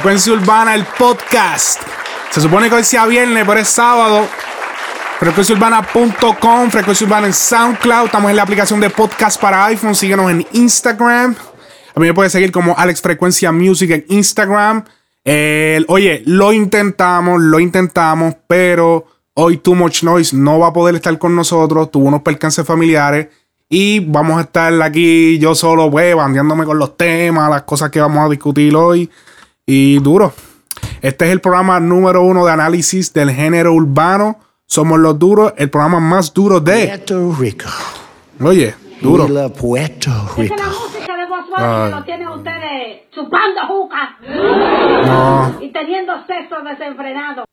Frecuencia Urbana, el podcast. Se supone que hoy sea viernes, pero es sábado. Frecuenciaurbana.com, Frecuencia Urbana en SoundCloud. Estamos en la aplicación de podcast para iPhone. Síguenos en Instagram. A mí me puedes seguir como Alex Frecuencia Music en Instagram. El- oye, lo intentamos, lo intentamos, pero hoy Too Much Noise no va a poder estar con nosotros. Tuvo unos percances familiares. Y vamos a estar aquí yo solo, pues, bandeándome con los temas, las cosas que vamos a discutir hoy. Y duro. Este es el programa número uno de análisis del género urbano. Somos los duros, el programa más duro de. Puerto Rico. Oye, duro. We love Puerto Esa es Rico. la música de que lo tienen ustedes chupando juca No, y teniendo sexo desenfrenado.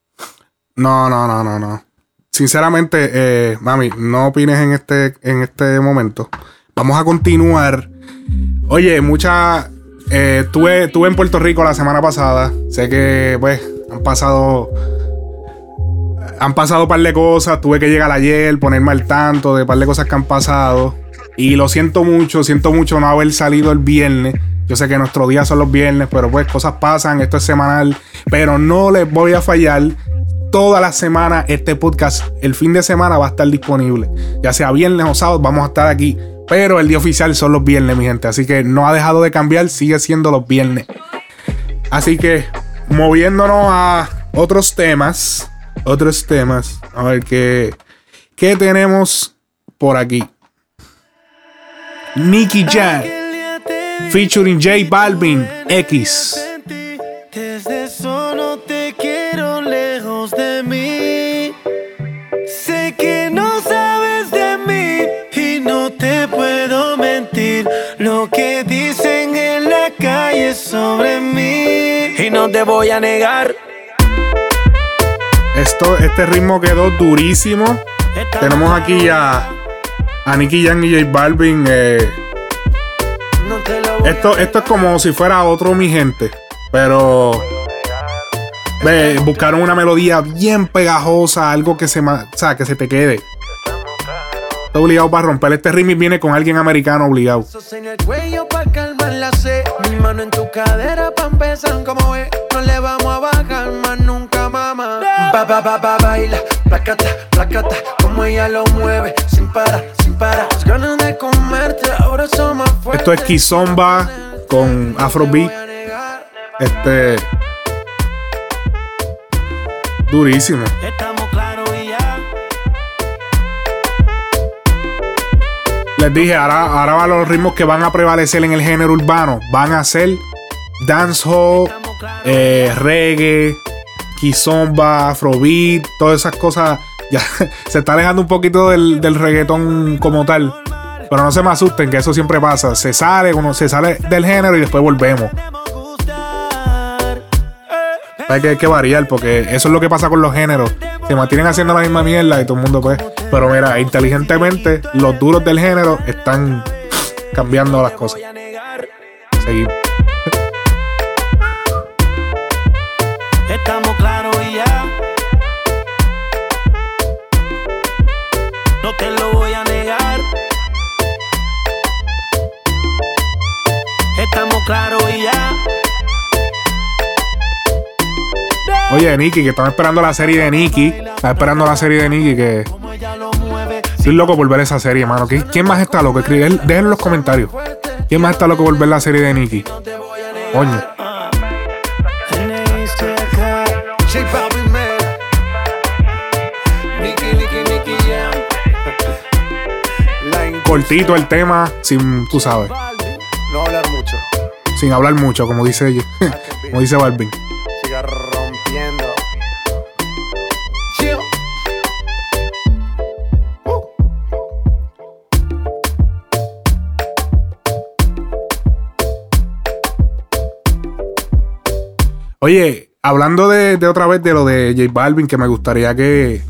no, no, no, no, no. Sinceramente, eh, mami, no opines en este, en este momento. Vamos a continuar. Oye, mucha. Eh, estuve, en Puerto Rico la semana pasada. Sé que, pues, han pasado. Han pasado un par de cosas. Tuve que llegar ayer, ponerme al tanto de un par de cosas que han pasado. Y lo siento mucho, siento mucho no haber salido el viernes. Yo sé que nuestros días son los viernes, pero pues cosas pasan, esto es semanal. Pero no les voy a fallar. Toda la semana este podcast, el fin de semana va a estar disponible. Ya sea viernes o sábado, vamos a estar aquí. Pero el día oficial son los viernes, mi gente. Así que no ha dejado de cambiar, sigue siendo los viernes. Así que, moviéndonos a otros temas. Otros temas. A ver qué, qué tenemos por aquí. Nicky Jam. Featuring J Balvin X. Desde solo te quiero lejos de mí. Sobre mí y no te voy a negar. Esto, este ritmo quedó durísimo. Tenemos aquí a, a Nicky Jam y J Balvin. eh, No esto, esto es como si fuera otro mi gente. Pero ve, buscaron una melodía bien pegajosa, algo que se, o sea, que se te quede. Obligado para romper. Este remix viene con alguien americano obligado. La. Mi mano en tu cadera pa' empezar como es. No le vamos a bajar más nunca, mamá. Ba, ba, ba, ba, baila, placata, placata. Como ella lo mueve, sin parar, sin parar. Las ganas de comerte, ahora son más fuertes. Esto es Kizomba con Afrobeat. Este. Durísimo. Les dije, ahora, ahora los ritmos que van a prevalecer en el género urbano. Van a ser dancehall, eh, reggae, kizomba, afrobeat, todas esas cosas. Ya se está alejando un poquito del, del reggaetón como tal. Pero no se me asusten, que eso siempre pasa. Se sale, uno se sale del género y después volvemos. Hay que, hay que variar, porque eso es lo que pasa con los géneros. Se mantienen haciendo la misma mierda y todo el mundo pues. Pero mira, inteligentemente, los duros del género están cambiando las cosas. Seguimos. Estamos claros y ya. No te lo voy a negar. Estamos claros y ya. Oye, Nicky, que están esperando la serie de Nicky. Están esperando la serie de Nicky, que estoy loco por ver esa serie, mano. ¿Qui- ¿Quién más está loco? Dejen en los comentarios. ¿Quién más está loco por ver la serie de Nicky? Coño. Cortito el tema, sin, tú sabes, No hablar mucho. sin hablar mucho, como dice ella. como dice Balvin. Oye, hablando de, otra vez de lo de J Balvin, que me gustaría que.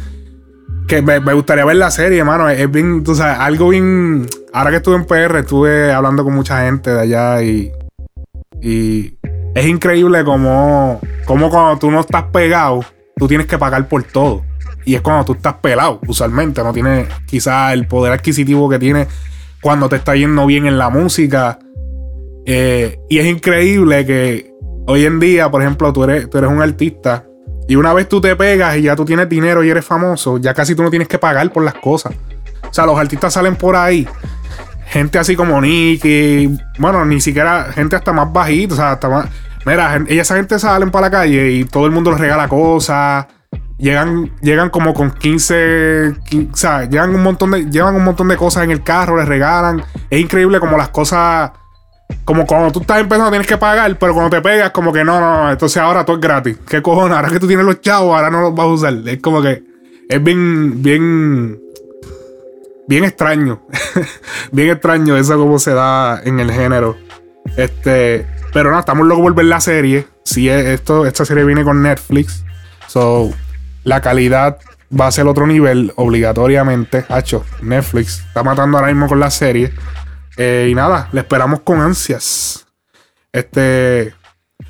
Que me, gustaría ver la serie, hermano. Es bien, tú sabes, algo bien. Ahora que estuve en PR, estuve hablando con mucha gente de allá y. Y es increíble como, como cuando tú no estás pegado, tú tienes que pagar por todo. Y es cuando tú estás pelado, usualmente. No tienes quizás el poder adquisitivo que tienes cuando te está yendo bien en la música. Eh, y es increíble que hoy en día, por ejemplo, tú eres, tú eres un artista y una vez tú te pegas y ya tú tienes dinero y eres famoso, ya casi tú no tienes que pagar por las cosas. O sea, los artistas salen por ahí. Gente así como Nicky, bueno, ni siquiera gente hasta más bajita, o sea, hasta más. Mira, esa gente salen para la calle y todo el mundo les regala cosas. Llegan, llegan como con 15, 15, o sea, llegan un montón de, llevan un montón de cosas en el carro, les regalan. Es increíble como las cosas, como cuando tú estás empezando tienes que pagar, pero cuando te pegas como que no, no, no, entonces ahora todo es gratis. ¿Qué cojones? Ahora que tú tienes los chavos, ahora no los vas a usar. Es como que es bien, bien, bien extraño. bien extraño eso como se da en el género. Este, pero no, estamos locos por ver la serie. Si esto, esta serie viene con Netflix. So, la calidad va a ser otro nivel, obligatoriamente. Hacho, Netflix está matando ahora mismo con la serie. Eh, y nada, le esperamos con ansias. Este.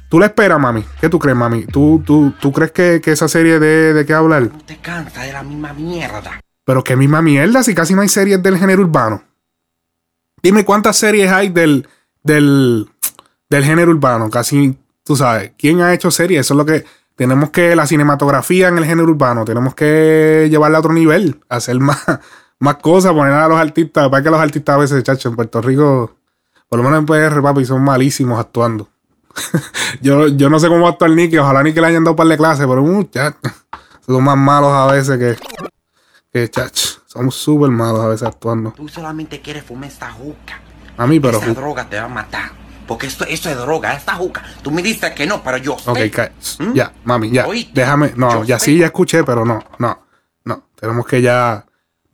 ¿Tú le esperas, mami? ¿Qué tú crees, mami? ¿Tú, tú, tú crees que, que esa serie de, de qué hablar? No te cansa de la misma mierda. Pero qué misma mierda, si casi no hay series del género urbano. Dime cuántas series hay del, del, del género urbano. Casi, tú sabes, ¿quién ha hecho series? Eso es lo que tenemos que, la cinematografía en el género urbano, tenemos que llevarla a otro nivel, hacer más, más cosas, poner a los artistas, para que los artistas a veces, chacho, en Puerto Rico, por lo menos en PR, papi, son malísimos actuando. yo, yo no sé cómo actúa el Nicky, ojalá Nicky le hayan dado un par de clases, pero muchachos, son más malos a veces que, que chach, somos súper malos a veces actuando. Tú solamente quieres fumar esta juca. A mí, pero... Esa droga te va a matar. Porque esto, esto es droga, esta juca. Tú me dices que no, pero yo Ok, ¿Mm? ya, mami, ya. Oíste. Déjame, no, Yo ya sé. sí, ya escuché, pero no, no, no. Tenemos que ya.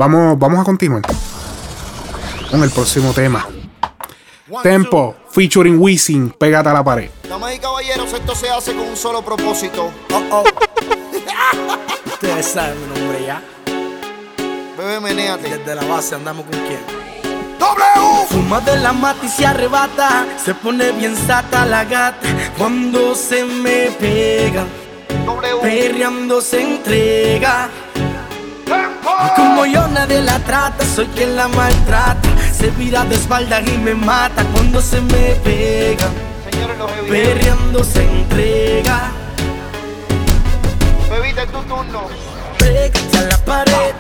Vamos, vamos a continuar con el próximo tema. Tempo, featuring Wisin, pégate a la pared. Damas y caballeros, esto se hace con un solo propósito. Ustedes saben mi nombre ya. Bebé, menéate. Desde la base andamos con quién. ¡W! Fuma de la mata y se arrebata. Se pone bien sata la gata. Cuando se me pega, W. perreando se entrega. Como yo nadie la trata, soy quien la maltrata. Se vira de espalda y me mata cuando se me pega. Perreando se entrega. Bebita, es tu turno. Pégate a la pared,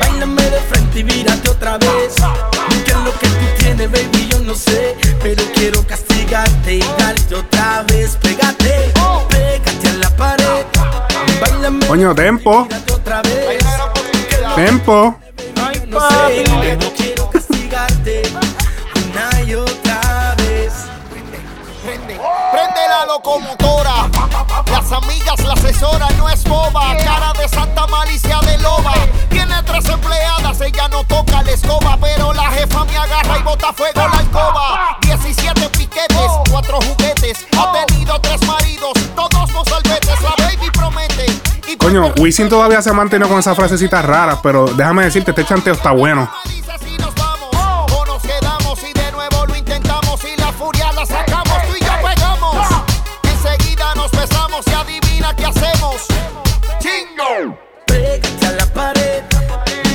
bailame de frente y vírate otra vez. ¿Qué es lo que tú tienes, baby? Yo no sé, pero quiero castigarte y darte otra vez. Pégate, pégate a la pared, bailame Coño, tempo, vírate otra vez. Tempo. Prende, la locomotora. Las amigas, la asesora no es boba. Cara de santa malicia de loba. Tiene tres empleadas, ella no toca la escoba. Pero la jefa me agarra y bota fuego la alcoba. 17 piquetes, cuatro juguetes. Ha tenido tres maridos, todos los albetes. La baby promete. Coño, Wisin todavía se ha mantenido con esas frasecitas raras, pero déjame decirte, este chanteo está bueno. Dice si nos vamos o nos quedamos y de nuevo lo intentamos y la furia la sacamos, tú y yo pegamos. Enseguida nos besamos y adivina qué hacemos. Chingo. Pégate a la pared,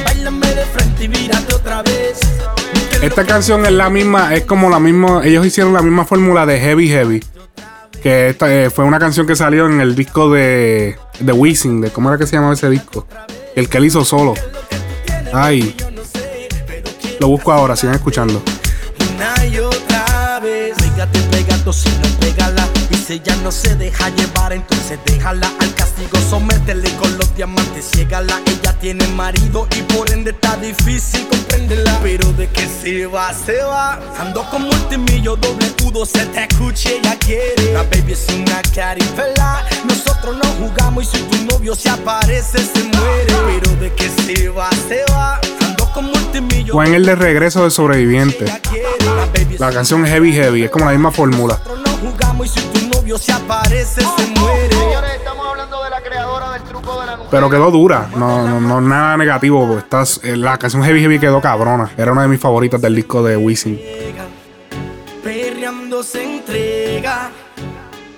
bailame de frente y vírate otra vez. ¿Qué es lo Esta canción es la misma, es como la misma, ellos hicieron la misma fórmula de Heavy Heavy. Que esta eh, fue una canción que salió en el disco de, de Wisin, de cómo era que se llamaba ese disco. El que él hizo solo. Ay, lo busco ahora, sigan escuchando. una y otra vez. Pégate, pegado si no pégala. Y si ella no se deja llevar, entonces déjala al castigo. Sométele con los diamantes, ciégala. Ella tiene marido y por ende está difícil comprenderla. Pero de que se va, se va. Ando con multimillo, doble udo, se te escuche, ella quiere. La baby es una carifela. Nosotros no jugamos y si tu novio se aparece, se muere. Pero de que se va, se va. Ando con multimillo. Fue en el de regreso de sobreviviente. La canción es Heavy Heavy, es como la misma fórmula. Nosotros no jugamos y si tu novio se aparece, se muere. Señores, estamos hablando de Pero quedó dura. No, no, no nada negativo. Estás, eh, la canción Heavy Heavy quedó cabrona. Era una de mis favoritas del disco de Wisin. Perreando se entrega.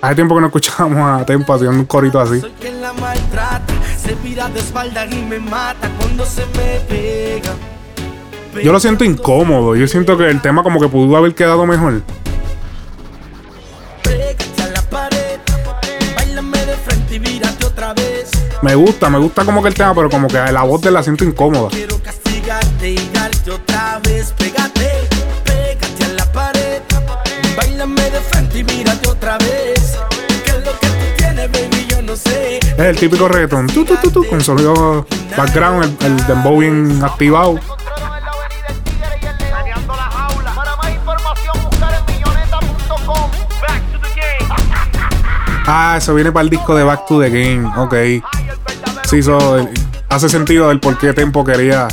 Hace tiempo que no escuchábamos a Tempo haciendo un corito así. Soy quien la maltrata. Se vira de espalda y me mata cuando se me pega. Yo lo siento incómodo. Yo siento que el tema como que pudo haber quedado mejor. Me gusta, me gusta como que el tema, pero como que la voz de la siento incómoda. Quiero castigarte y darte otra vez. Pégate, pégate a la pared. Bailame de frente y mírate otra vez. ¿Qué es lo que tú tienes, baby? Yo no sé. Es el típico reggaetón. Tu, tu, tu, tu, con sonido background, el, el dembow bien activado. Ah, eso viene para el disco de Back to the Game. Ok. Sí, hace sentido del por qué Tempo quería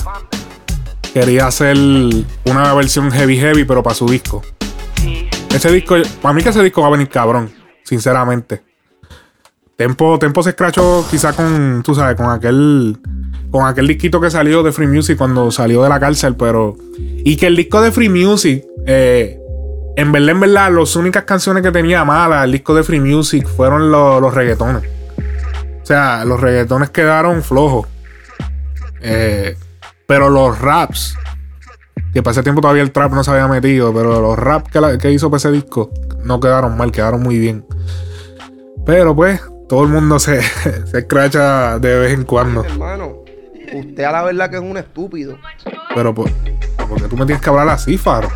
quería hacer una versión heavy heavy, pero para su disco. Ese disco, para mí que ese disco va a venir cabrón, sinceramente. Tempo, Tempo se escrachó quizá con, tú sabes, con aquel con aquel disquito que salió de Free Music cuando salió de la cárcel, pero y que el disco de Free Music eh, en verdad, en verdad, las únicas canciones que tenía malas el disco de Free Music fueron los, los reggaetones. O sea, los reggaetones quedaron flojos. Eh, pero los raps, que para ese tiempo todavía el trap no se había metido, pero los raps que, la- que hizo para ese disco no quedaron mal, quedaron muy bien. Pero pues, todo el mundo se, se escracha de vez en cuando. Hermano, usted a la verdad que es un estúpido. Pero pues, porque tú me tienes que hablar así, Faro.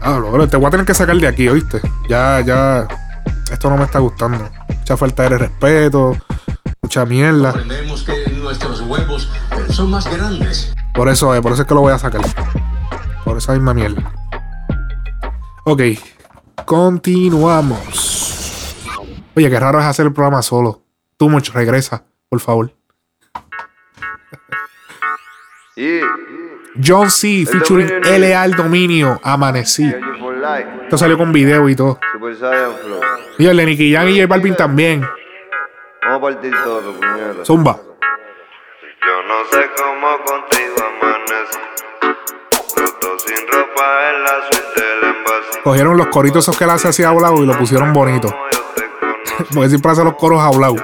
Ah, bro, te voy a tener que sacar de aquí, ¿oíste? Ya, ya. Esto no me está gustando. Mucha falta de respeto. Mucha mierda. Aprendemos que nuestros huevos son más grandes. Por eso, eh, por eso es que lo voy a sacar. Por esa misma mierda. Ok. Continuamos. Oye, qué raro es hacer el programa solo. Tú mucho, regresa, por favor. John C. featuring L.A. al dominio. Amanecí. Esto salió con video y todo. Super Saiyan Flow. Y el de Nicky Jam y J Balvin también. Vamos a partir todo, puñeta. Zumba. Yo no sé cómo contigo amanece. Los dos sin ropa en la suite del envase. Cogieron los coritos esos que él hace así hablado y lo pusieron bonito. Porque siempre hace los coros hablados.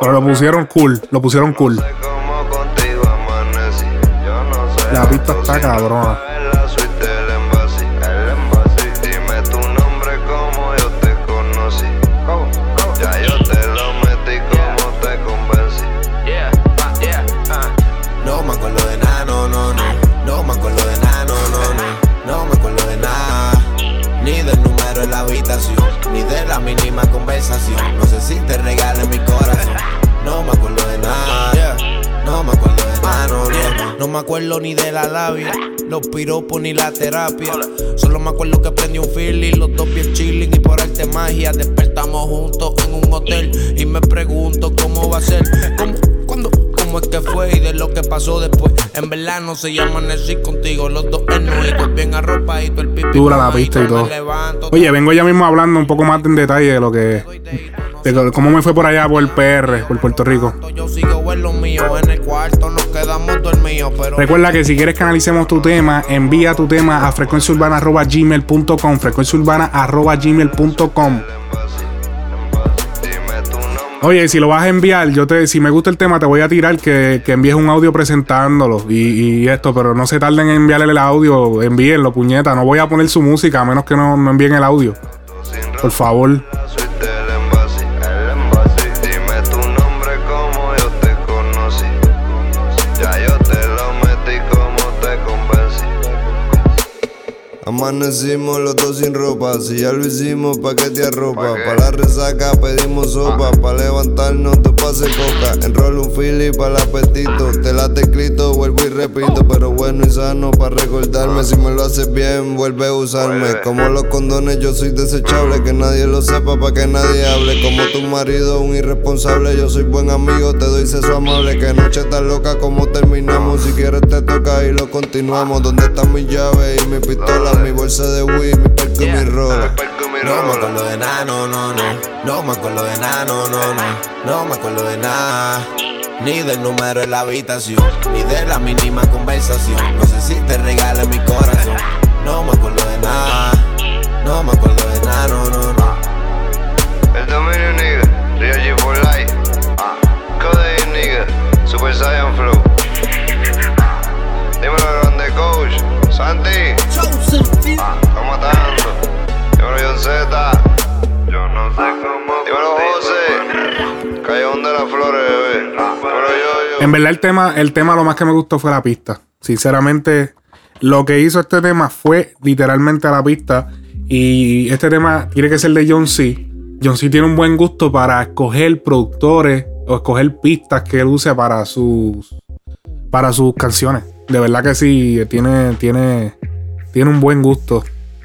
Pero lo pusieron cool. Lo pusieron cool. La pista está cabrona. No. Me acuerdo ni de la labia, los piropos ni la terapia. Solo me acuerdo que prendí un feeling, los dos bien chilling y por arte magia. Despertamos juntos en un hotel y me pregunto cómo va a ser. ¿Cómo? ¿Cómo es que fue y de lo que pasó después? En verdad no se llama amanecí contigo, los dos ennuitos, bien arropaditos, el pipi. Dura la pista y todo. Oye, vengo ya mismo hablando un poco más en detalle de lo que. de cómo me fue por allá por el PR, por Puerto Rico. Yo sigo en lo mío, en el cuarto nos quedamos dormidos, pero. Recuerda que si quieres que analicemos tu tema, envía tu tema a frecuenciaurbana.gmail.com frecuenciaurbana.gmail.com. Oye, si lo vas a enviar, yo te, si me gusta el tema, te voy a tirar que, que envíes un audio presentándolo y, esto, pero no se tarden en enviarle el audio, envíenlo, puñeta. No voy a poner su música a menos que no, no envíen el audio. Por favor. Amanecimos los dos sin ropa, si ya lo hicimos, ¿pa' qué te arropa? Pa' la resaca pedimos sopa, pa' levantarnos te pase coca. Enrollo un fili para el apetito, te late clito, vuelvo y repito, pero bueno y sano pa' recordarme. Si me lo haces bien, vuelve a usarme. Como los condones, yo soy desechable, que nadie lo sepa, pa' que nadie hable. Como tu marido, un irresponsable, yo soy buen amigo, te doy sexo amable. Que noche tan loca como terminamos, si quieres te toca y lo continuamos. ¿Dónde están mis llaves y mi pistola? Mi bolsa de weed, mi perco y mi rola. No me acuerdo de nada, no, no, no. No me acuerdo de nada, no, no, no. No me acuerdo de nada. Ni del número en la habitación, ni de la mínima conversación. No sé si te regale mi corazón. No me acuerdo de nada. No me acuerdo de nada, no, no, no. El dominio nigga, En verdad, el tema, el tema lo más que me gustó fue la pista. Sinceramente, lo que hizo este tema fue literalmente a la pista. Y este tema tiene que ser de John C. John C tiene un buen gusto para escoger productores o escoger pistas que él use para sus para sus canciones. De verdad que sí, tiene, tiene, tiene un buen gusto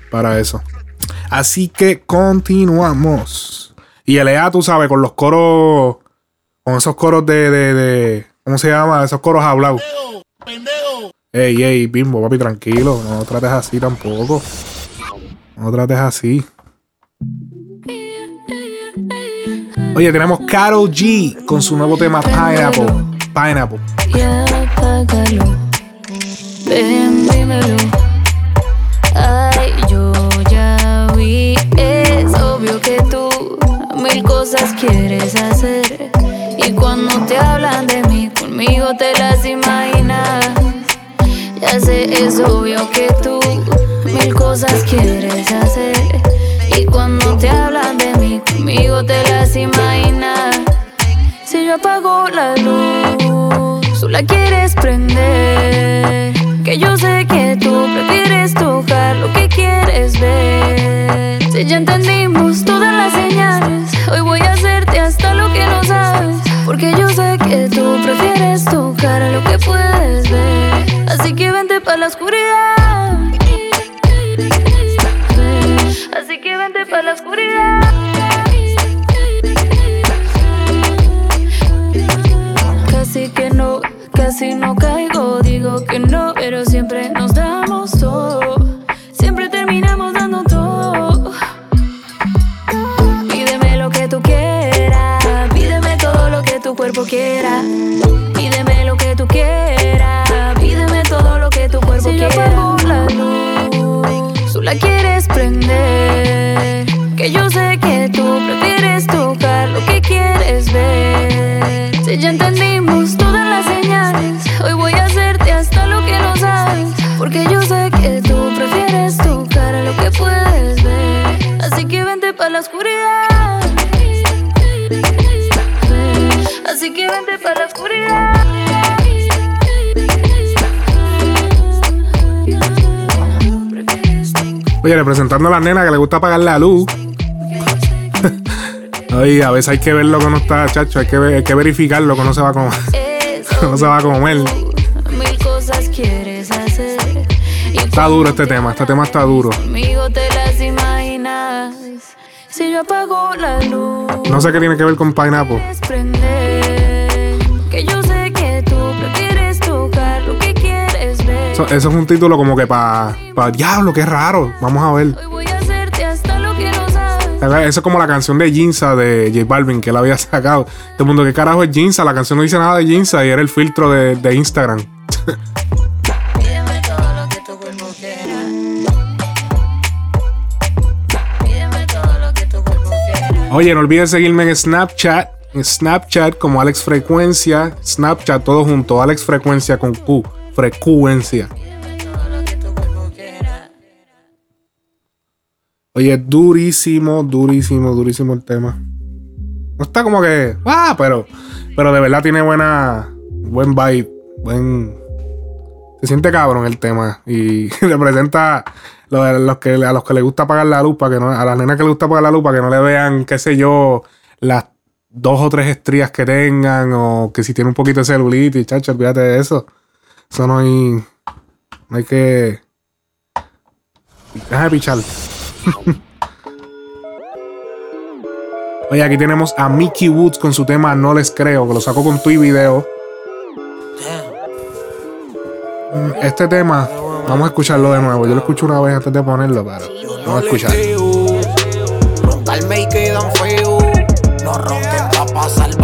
para eso. Así que continuamos. Y LA, tú sabes, con los coros, con esos coros de ¿cómo se llama? Esos coros hablados. Ey, ey, bimbo, papi, tranquilo. No trates así tampoco. No trates así. Oye, tenemos Karol G con su nuevo tema Pineapple. Pineapple. Ya apágalo. Ven, dímelo. Ay, yo ya vi. Es obvio que tú mil cosas quieres hacer. Conmigo te las imaginas. Ya sé, es obvio que tú mil cosas quieres hacer. Y cuando te hablan de mí, conmigo te las imaginas. Si yo apago la luz, tú la quieres prender. Que yo sé que tú prefieres tocar lo que quieres ver. Si ya entendimos todas las señales, hoy voy a hacerte sé que tú prefieres tocar lo que puedes ver. Así que vente para la oscuridad. Así que vente para la oscuridad. Casi que no, casi no caigo. Digo que no, pero siempre quiera. Así que vente para la oscuridad. Oye, representando a la nena que le gusta apagar la luz. Oye, a veces hay que ver lo que no está, chacho. Hay que, ver- hay que verificar lo que no se va a comer. no se va a comer. Mil cosas quieres hacer. Y Está duro este tema. Este tema está duro. No sé qué tiene que ver con Pineapple. Eso, eso es un título como que para pa, diablo, qué raro. Vamos a ver. Eso es como la canción de Jinza de J Balvin que él había sacado. Todo el mundo, ¿qué carajo es Jinza? La canción no dice nada de Jinza y era el filtro de, de Instagram. Oye, no olvides seguirme en Snapchat. En Snapchat como Alex Frecuencia. Snapchat todo junto. Alex Frecuencia con Q. Frecuencia. Oye, durísimo, durísimo, durísimo el tema. No está como que. Ah, pero. Pero de verdad tiene buena. Buen vibe. Buen. Se siente cabrón el tema. Y representa lo los que, a los que les gusta apagar la luz. Para que no, a las nenas que les gusta apagar la luz. Para que no le vean, qué sé yo, las dos o tres estrías que tengan. O que si tiene un poquito de celulitis, chacho, olvídate de eso. Eso no hay. No hay que. Deja de pichar. Oye, aquí tenemos a Mickey Woods con su tema No les creo, que lo sacó con tu video. Este tema Vamos a escucharlo de nuevo. Yo lo escucho una vez antes de ponerlo, pero vamos a escuchar. Roncarme y quedan feos. No ronquen pa' pasar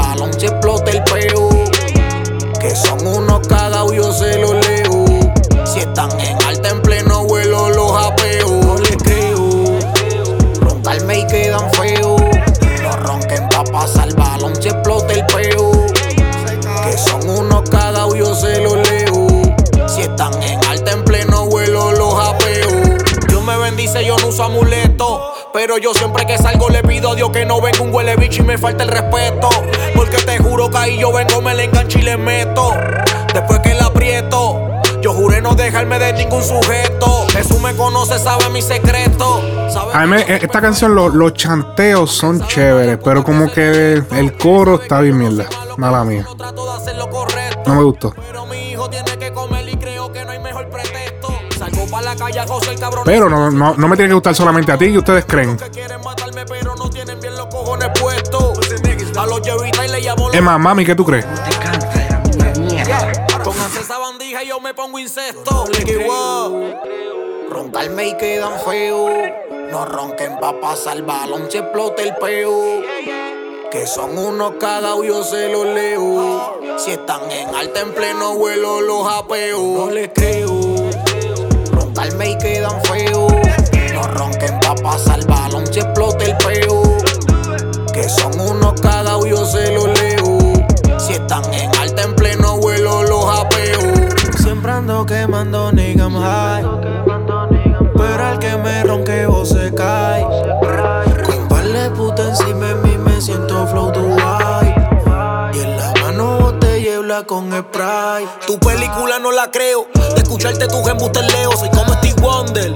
uso amuleto. Pero yo siempre que salgo le pido a Dios que no venga un huele bicho y me falte el respeto. Porque te juro que ahí yo vengo, me le engancho y le meto. Después que la aprieto, yo juré no dejarme de ningún sujeto. Jesús me conoce, sabe mi secreto. Sabe A mí me- esta canción, lo- los chanteos son chéveres, pero como que el coro está bien mierda. Mala mía. No me gustó. Salgo pa' la calle Pero no, no, no me tiene que gustar solamente a ti, ¿qué ustedes creen? Emma, mami, ¿qué tú crees? Pónganse esa bandija y yo me pongo wow. Roncarme y quedan feos. No ronquen pa' pasar el balón si explota el peo. Que son unos cagados, yo se los leo. Si están en alta en pleno vuelo, los apeo. No les creo. Roncarme y quedan feos. No ronquen pa' pasar el balón si explota el peo. Que son unos cagados, yo se los leo. Si están en alta en pleno vuelo, los apeo. Siempre ando quemando, nigga, I'm high. Pero al que me ronqueo se cae. Con par de puta encima de mí me siento flow Dubai. Y en la mano botella y con spray. Tu película no la creo. Escucharte tus embustes leo. Soy como Steve Wonder.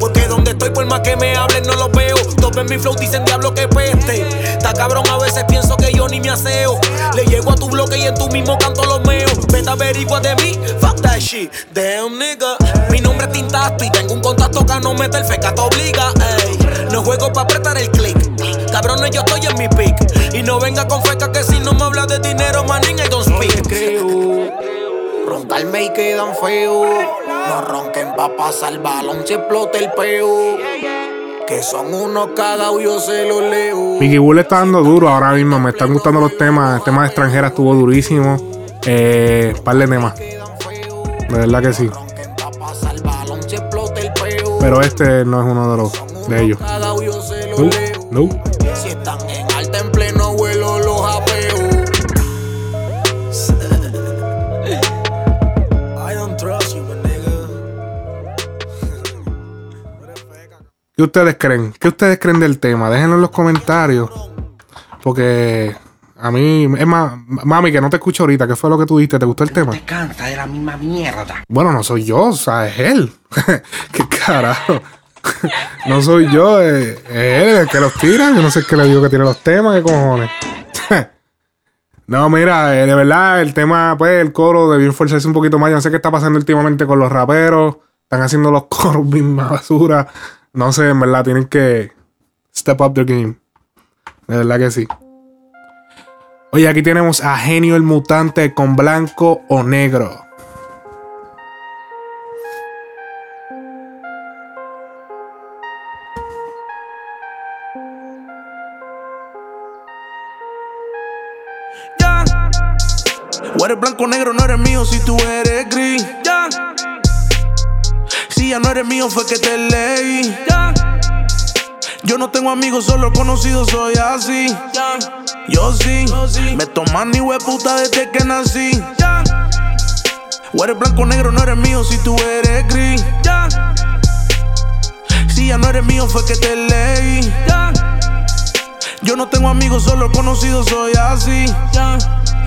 Porque donde estoy, por más que me hablen, no los veo. Todos en mi flow dicen diablo que peste. Está cabrón, a veces pienso que yo ni me aseo. Le llego a tu bloque y en tu mismo canto los meo. Vete averigua de mí, fuck that shit. Damn nigga. Mi nombre es Tintasto y tengo un contacto que no mete el feca, te obliga. No juego para apretar el click. Cabrones, yo estoy en mi pick. Y no venga con feca que si no me habla de dinero, manín, I don't speak. Roncarme y quedan feos. No ronquen pa' pasar el balón si explota el peo. Que son unos cagados, yo se los leo. Biggie Bull está dando duro ahora mismo. Me están gustando los temas. Temas extranjeras estuvo durísimo. Eh, par de temas. De verdad que sí. Pero este no es uno de los de ellos. Cagao, yo ¿Qué ustedes creen? ¿Qué ustedes creen del tema? Déjenlo en los comentarios. Porque a mí, es más, mami, que no te escucho ahorita. ¿Qué fue lo que tú dijiste? ¿Te gustó el tema? Te cansa de la misma mierda. Bueno, no soy yo, o sea, es él. ¿Qué carajo? no soy yo, es, es él el que los tira. Yo no sé qué le digo que tiene los temas, qué cojones. no, mira, eh, de verdad, el tema, pues, el coro debió esforzarse un poquito más. Yo no sé qué está pasando últimamente con los raperos. Están haciendo los coros bien basura. No sé, en verdad, tienen que step up their game. De verdad que sí. Oye, aquí tenemos a Genio el Mutante con blanco o negro. Ya. O eres blanco negro, no eres mío si tú eres gris. Si ya no eres mío, fue que te leí. Yo no tengo amigos, solo conocidos, soy así. Yo sí, me toman ni puta desde que nací. O eres blanco negro, no eres mío si tú eres gris. Si ya no eres mío, fue que te leí. Yo no tengo amigos, solo conocidos, soy así.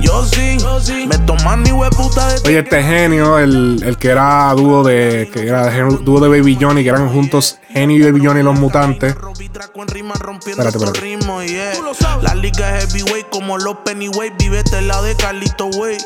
Ya. Yo sí, me toman ni puta de Oye, este genio, el, el que era dúo de. que era dúo de Baby Johnny, que eran juntos Genio y Baby Johnny los mutantes. Espérate, espérate. La liga es heavyweight como los Pennyweight. Vivete la de Carlito. Que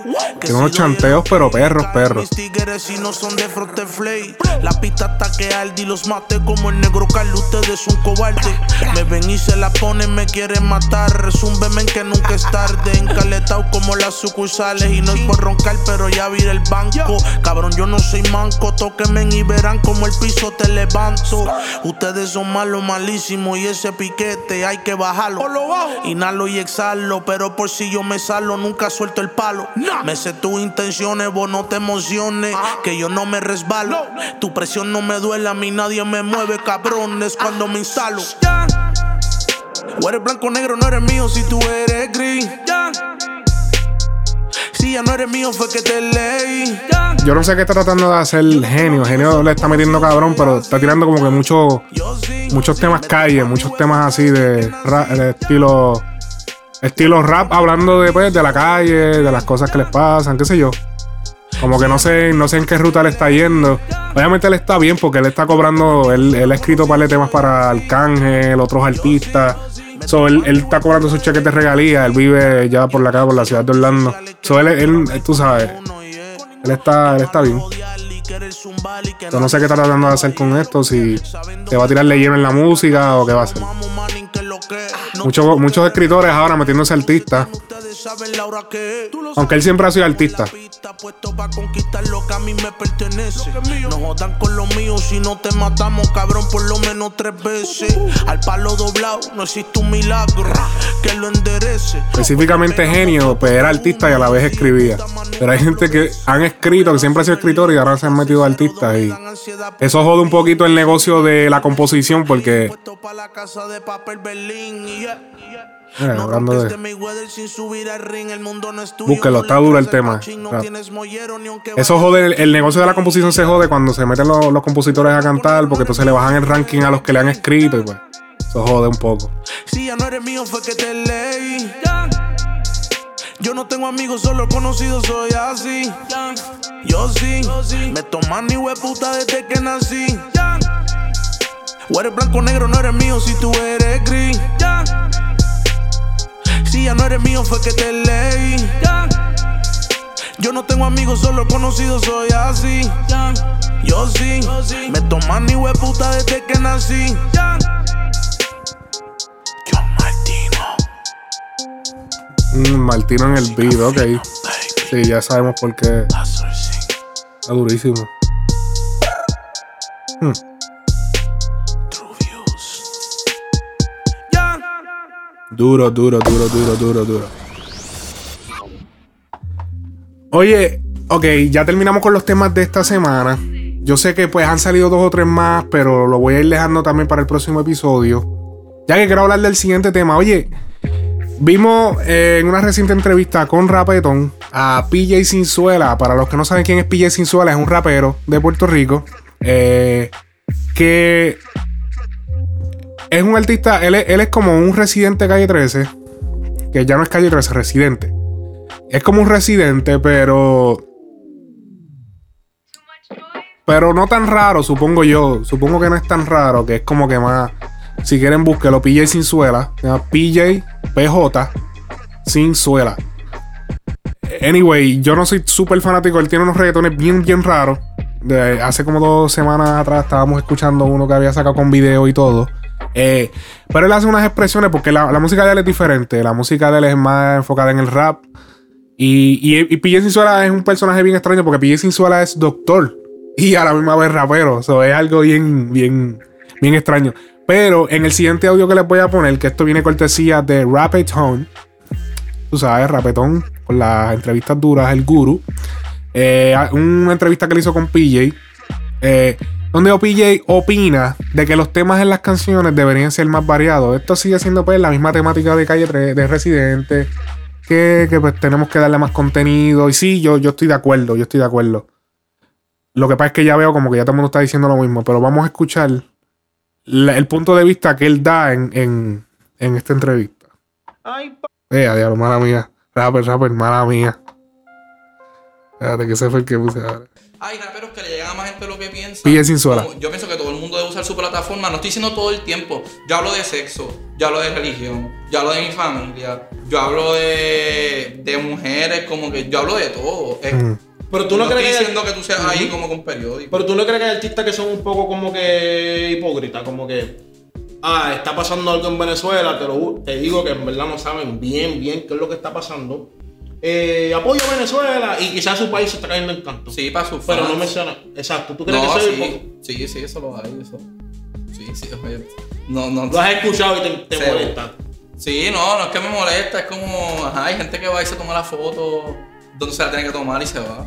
Tiene unos chanteos, pero perros, perros. mis tigres si no son de Fronte Flay. La pista está que Aldi los mate como el negro Carlos. Ustedes son cobardes. Me ven y se la ponen, me quieren matar. Resúmbeme que nunca es tarde. Encaletado como las sucursales. Y no es por roncar, pero ya vi el banco. Cabrón, yo no soy manco. Tóquenme y verán como el piso te levanto. Ustedes son malos, malísimos. Y ese piquete hay que bajarlo. Inhalo y exhalo. Pero por si yo me salgo, nunca suelto el palo. Me sé tus intenciones, vos no te emociones. Que yo no me resbalo. Tu presión no me duele, a mí nadie me mueve, cabrones, cuando me instalo. O eres blanco o negro, no eres mío si tú eres gris. Si no eres mío, fue que te leí. Yo no sé qué está tratando de hacer el genio. El genio le está metiendo cabrón, pero está tirando como que mucho, muchos temas calle, muchos temas así de estilo. Estilo rap, hablando de, pues, de la calle, de las cosas que les pasan, qué sé yo. Como que no sé, no sé en qué ruta le está yendo. Obviamente él está bien porque él está cobrando, él, él ha escrito un par de temas para Arcángel, otros artistas. So, él, él está cobrando sus cheques de regalía. Él vive ya por la acá, por la ciudad de Orlando. So, él, él, tú sabes, él está, él está bien. Yo no sé qué está tratando de hacer con esto, si te va a tirar lleno en la música o qué va a hacer. Muchos, muchos escritores ahora metiéndose artistas. Aunque él siempre ha sido artista. Pa' conquistar lo que a mí me pertenece. No jodan con lo mío si no te matamos, cabrón, por lo menos tres veces. Al palo doblado no existe un milagro que lo enderece. Específicamente genio, pues era artista y a la vez escribía. Pero hay gente que han escrito, que siempre ha sido escritor y ahora se han metido artistas. Y eso jode un poquito el negocio de la composición porque. Mira, hablando de. Búsquelo, está duro el tema. Rap. Eso jode, el, el negocio de la composición se jode cuando se meten los, los compositores a cantar, porque entonces le bajan el ranking a los que le han escrito y pues. Eso jode un poco. Si ya no eres mío, fue que te leí. Yo no tengo amigos, solo conocidos, soy así. Yo sí, me toman ni puta desde que nací. O eres blanco negro, no eres mío si tú eres gris. Si ya no eres mío, fue que te leí. Yo no tengo amigos, solo conocidos, soy así. Yo sí, me toman ni puta desde que nací. Mm, Martino en el beat, ok. Sí, ya sabemos por qué. Está durísimo. Hmm. Duro, duro, duro, duro, duro, duro. Oye, ok, ya terminamos con los temas de esta semana. Yo sé que pues han salido dos o tres más, pero lo voy a ir dejando también para el próximo episodio. Ya que quiero hablar del siguiente tema. Oye, vimos eh, en una reciente entrevista con Rapetón a PJ Sinzuela. Para los que no saben quién es PJ Sinzuela, es un rapero de Puerto Rico. eh, que es un artista, él es, como un residente de calle 13. Que ya no es calle 13, residente. Es como un residente, pero. Pero no tan raro, supongo yo. Supongo que no es tan raro, que es como que más. Si quieren, búsquelo. PJ Sinzuela. Se llama PJ PJ Sinzuela. Anyway, yo no soy súper fanático. Él tiene unos reggaetones bien, bien raros. Hace como dos semanas atrás estábamos escuchando uno que había sacado con video y todo. Eh, pero él hace unas expresiones porque la, música de él es diferente. La música de él es más enfocada en el rap. Y, y, y PJ Sinzuela es un personaje bien extraño porque PJ Sinzuela es doctor y a la misma vez rapero. Eso es algo bien, bien, bien extraño. Pero en el siguiente audio que les voy a poner, que esto viene cortesía de Rapetón. Tú sabes, Rapetón, con las entrevistas duras, el guru. Eh, una entrevista que le hizo con PJ. eh, donde PJ opina de que los temas en las canciones deberían ser más variados. Esto sigue siendo pues la misma temática de calle 3, de Residente. Que, que, pues tenemos que darle más contenido. Y sí, yo, yo estoy de acuerdo, yo estoy de acuerdo. Lo que pasa es que ya veo como que ya todo el mundo está diciendo lo mismo. Pero vamos a escuchar la- el punto de vista que él da en, en, en esta entrevista. Eh, a diablo, mala mía. Rapper, rapper, mala mía. Espérate, que ese fue el que puse ahora. Hay raperos que le llegan a más gente de lo que piensa. Pille sin suela. Yo pienso que todo el mundo debe usar su plataforma. No estoy diciendo todo el tiempo. Yo hablo de sexo, yo hablo de religión, yo hablo de mi familia, yo hablo de, de mujeres, como que yo hablo de todo. Es- Pero tú no, crees estoy que diciendo que tú seas ahí como con periódico. Pero tú no crees que hay artistas que son un poco como que hipócritas, como que ah, está pasando algo en Venezuela, te, lo, te digo que en verdad no saben bien, bien qué es lo que está pasando. Eh, apoyo a Venezuela y quizás su país se está cayendo en canto. Sí, para sus Pero no fans. menciona. Exacto. ¿Tú crees No, que eso es sí, sí, sí, eso lo hay, eso. Sí, sí, oye, no, no. Lo has escuchado y te, te molesta. Sí, no, no es que me molesta, es como, ajá, hay gente que va y se toma la foto donde se la tiene que tomar y se va.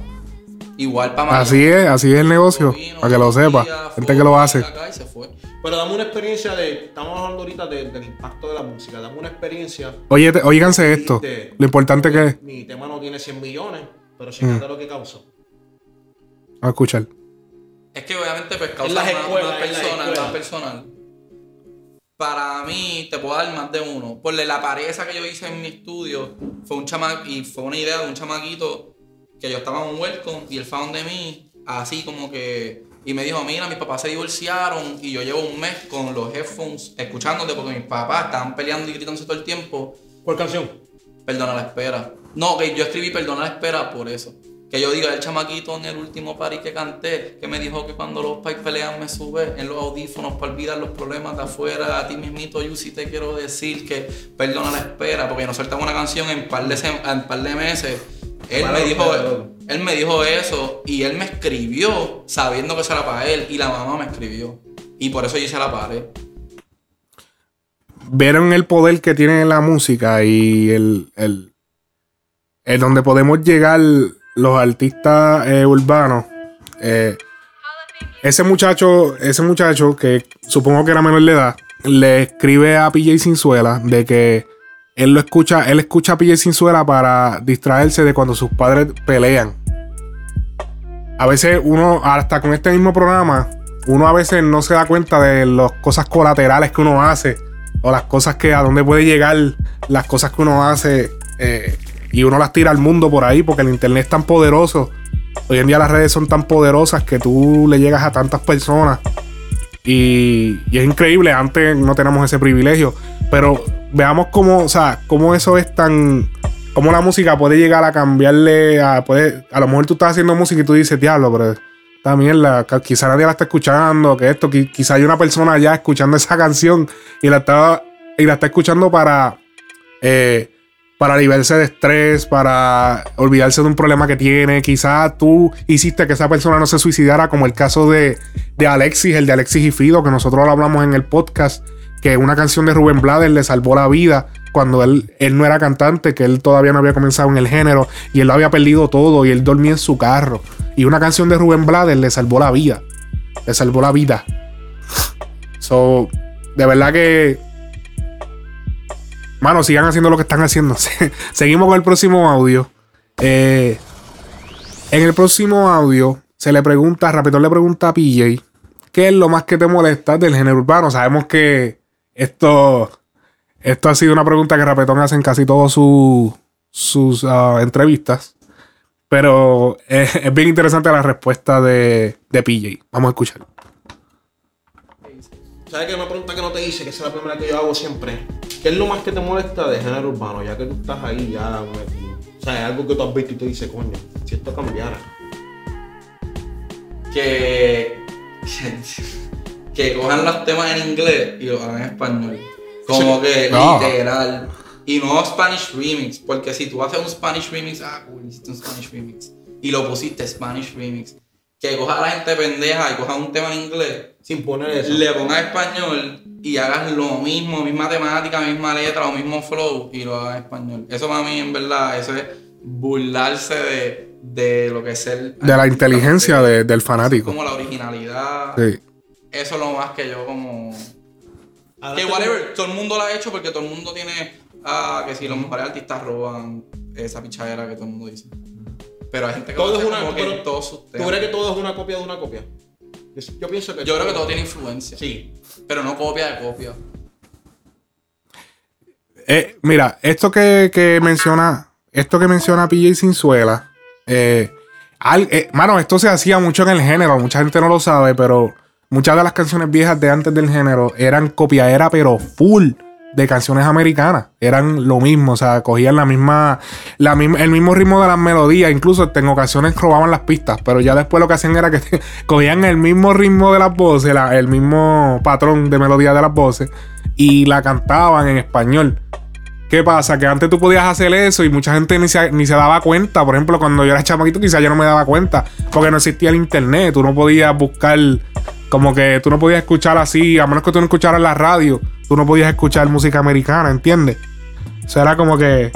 Igual para Así es, así es el negocio. Para que lo sepa. Gente que lo hace. acá y se fue. Pero dame una experiencia de. Estamos hablando ahorita de- del impacto de la música. Dame una experiencia. Oye, te- óiganse esto. de- Lo importante que es. Mi tema no tiene 100 millones, pero Mm. fíjate lo que causó. Vamos a escuchar. Es que obviamente pues causa las más, escuelas, personal, escuelas. más personal. Para mí, te puedo dar más de uno. Por la pared esa que yo hice en mi estudio, fue un chama y fue una idea de un chamaquito que yo estaba en un welcome y él fue de mí, así como que. Y me dijo, mira, mis papás se divorciaron y yo llevo un mes con los headphones escuchándote porque mis papás estaban peleando y gritándose todo el tiempo. ¿Cuál canción? Perdona la espera. No, que yo escribí Perdona la espera por eso. Que yo diga, el chamaquito en el último party que canté, que me dijo que cuando los pais pelean me sube en los audífonos para olvidar los problemas de afuera. A ti mismito, yo sí te quiero decir que perdona la espera, porque nos soltamos una canción en par de, sem- en par de meses. Él me, dijo, él me dijo eso y él me escribió sabiendo que eso era para él y la mamá me escribió. Y por eso yo hice la pared. Vieron el poder que tiene la música y el, el, el donde podemos llegar los artistas eh, urbanos. Eh, ese muchacho, ese muchacho que supongo que era menor de edad, le escribe a PJ Sinzuela de que él lo escucha, él escucha a PJ Sinzuela para distraerse de cuando sus padres pelean. A veces uno, hasta con este mismo programa, uno a veces no se da cuenta de las cosas colaterales que uno hace o las cosas que a dónde puede llegar las cosas que uno hace eh, y uno las tira al mundo por ahí porque el internet es tan poderoso. Hoy en día las redes son tan poderosas que tú le llegas a tantas personas y, es increíble. Antes no tenemos ese privilegio, pero veamos cómo, o sea, cómo eso es tan, cómo la música puede llegar a cambiarle, a, puede, a lo mejor tú estás haciendo música y tú dices, diablo, pero esta mierda, quizá nadie la está escuchando, que esto, qui- quizá hay una persona allá escuchando esa canción y la está, y la está escuchando para, eh, para liberarse de estrés, para olvidarse de un problema que tiene. Quizá tú hiciste que esa persona no se suicidara, como el caso de, de Alexis, el de Alexis y Fido, que nosotros lo hablamos en el podcast, que una canción de Rubén Blades le salvó la vida cuando él, él no era cantante, que él todavía no había comenzado en el género y él lo había perdido todo y él dormía en su carro. Y una canción de Rubén Blades le salvó la vida. Le salvó la vida. So, de verdad que. Mano, sigan haciendo lo que están haciendo. Seguimos con el próximo audio. Eh, en el próximo audio se le pregunta, Rapetón le pregunta a PJ, ¿qué es lo más que te molesta del género urbano? Sabemos que esto, esto ha sido una pregunta que Rapetón hace en casi todas sus sus ah, entrevistas. Pero es, bien interesante la respuesta de, de PJ. Vamos a escuchar. ¿Sabes que una pregunta que no te hice, que es la primera que yo hago siempre? ¿Qué es lo más que te molesta de género urbano? Ya que tú estás ahí, ya. O sea, es algo que tú has visto y te dice, coño, si esto cambiara. que, que cojan los temas en inglés y los hagan en español. Como que No. literal. Y no Spanish remix, porque si tú haces un Spanish remix, ah, cool, hiciste un Spanish remix. Y lo pusiste Spanish remix. Que coja a la gente pendeja y coja un tema en inglés. Sin poner eso. Le pongas español y hagas lo mismo, misma temática, misma letra o mismo flow y lo hagas en español. Eso para mí, en verdad, eso es burlarse de, de lo que es el. De la inteligencia de- del fanático. Como la originalidad. Sí. Eso es lo más que yo como... Ahora Que te- whatever, todo el mundo lo ha hecho porque todo el mundo tiene... Ah, que si los mejores artistas roban esa pichadera que todo el mundo dice. Pero hay gente que Todo lo es una. como que pero en todos sus ¿Tú crees que todo es una copia de una copia? Yo, yo pienso que. Yo creo que todo tiene influencia. Sí. Pero no copia de copia. Eh, mira, esto que, que menciona, esto que menciona PJ Sinzuela, eh, al- eh, mano, esto se hacía mucho en el género, mucha gente no lo sabe, pero muchas de las canciones viejas de antes del género eran copiadera, pero full de canciones americanas. Eran lo mismo, o sea, cogían la misma, la misma, el mismo ritmo de las melodías, incluso en ocasiones robaban las pistas, pero ya después lo que hacían era que cogían el mismo ritmo de las voces, el mismo patrón de melodía de las voces y la cantaban en español. ¿Qué pasa? Que antes tú podías hacer eso y mucha gente ni se, ni se daba cuenta. Por ejemplo, cuando yo era chamaquito, quizás yo no me daba cuenta. Porque no existía el internet. Tú no podías buscar. Como que tú no podías escuchar así. A menos que tú no escucharas la radio. Tú no podías escuchar música americana, ¿entiendes? O sea, era como que.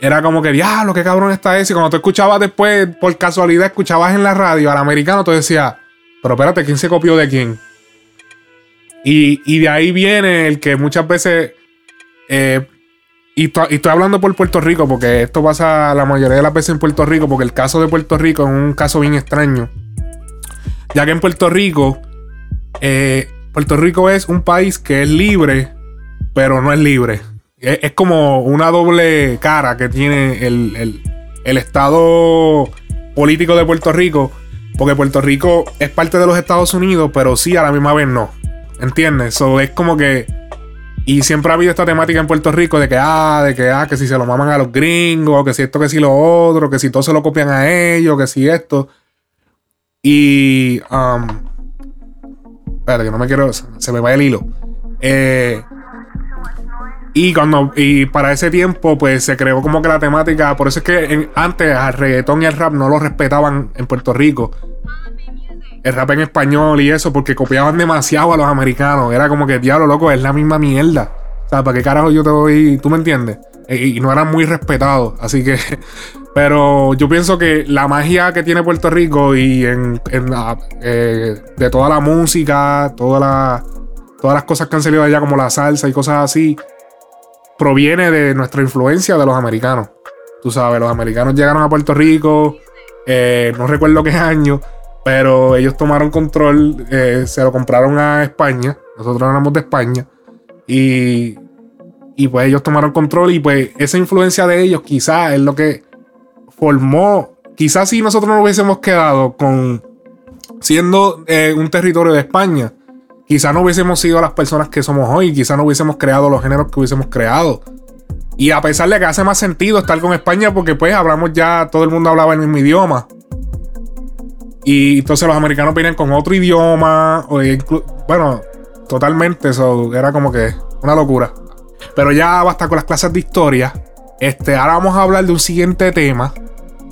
Era como que, diablo, qué cabrón está ese. Y cuando tú escuchabas después, por casualidad, escuchabas en la radio al americano, tú decías, pero espérate, ¿quién se copió de quién? Y, y de ahí viene el que muchas veces eh, y, y estoy hablando por Puerto Rico, porque esto pasa la mayoría de las veces en Puerto Rico, porque el caso de Puerto Rico es un caso bien extraño. Ya que en Puerto Rico, eh, Puerto Rico es un país que es libre, pero no es libre. Es, como una doble cara que tiene el, el- el Estado político de Puerto Rico, porque Puerto Rico es parte de los Estados Unidos, pero sí a la misma vez no. ¿Entiendes? So, es como que y siempre ha habido esta temática en Puerto Rico de que, ah, de que, ah, que si se lo maman a los gringos, que si esto, que si lo otro, que si todo se lo copian a ellos, que si esto. Y, um, espérate, que no me quiero, se me va el hilo. Eh, y cuando, y para ese tiempo, pues se creó como que la temática, por eso es que antes al reggaetón y al rap no lo respetaban en Puerto Rico. El rap en español y eso, porque copiaban demasiado a los americanos. Era como que, diablo, loco, es la misma mierda. O sea, ¿para qué carajo yo te voy? ¿Tú me entiendes? E- Y, no eran muy respetados. Así que. Pero yo pienso que la magia que tiene Puerto Rico y en, en la- eh, de toda la música, toda la- todas las cosas que han salido de allá, como la salsa y cosas así, proviene de nuestra influencia de los americanos. Tú sabes, los americanos llegaron a Puerto Rico, eh, no recuerdo qué año, pero ellos tomaron control, eh, se lo compraron a España, nosotros éramos de España, y, y pues ellos tomaron control y pues esa influencia de ellos quizás es lo que formó, quizás si nosotros no hubiésemos quedado con siendo eh, un territorio de España, quizás no hubiésemos sido las personas que somos hoy, quizás no hubiésemos creado los géneros que hubiésemos creado. Y a pesar de que hace más sentido estar con España, porque pues hablamos ya, todo el mundo hablaba el mismo idioma. Y entonces los americanos venían con otro idioma. O bueno, totalmente. Eso era como que una locura. Pero ya basta con las clases de historia. Este, ahora vamos a hablar de un siguiente tema.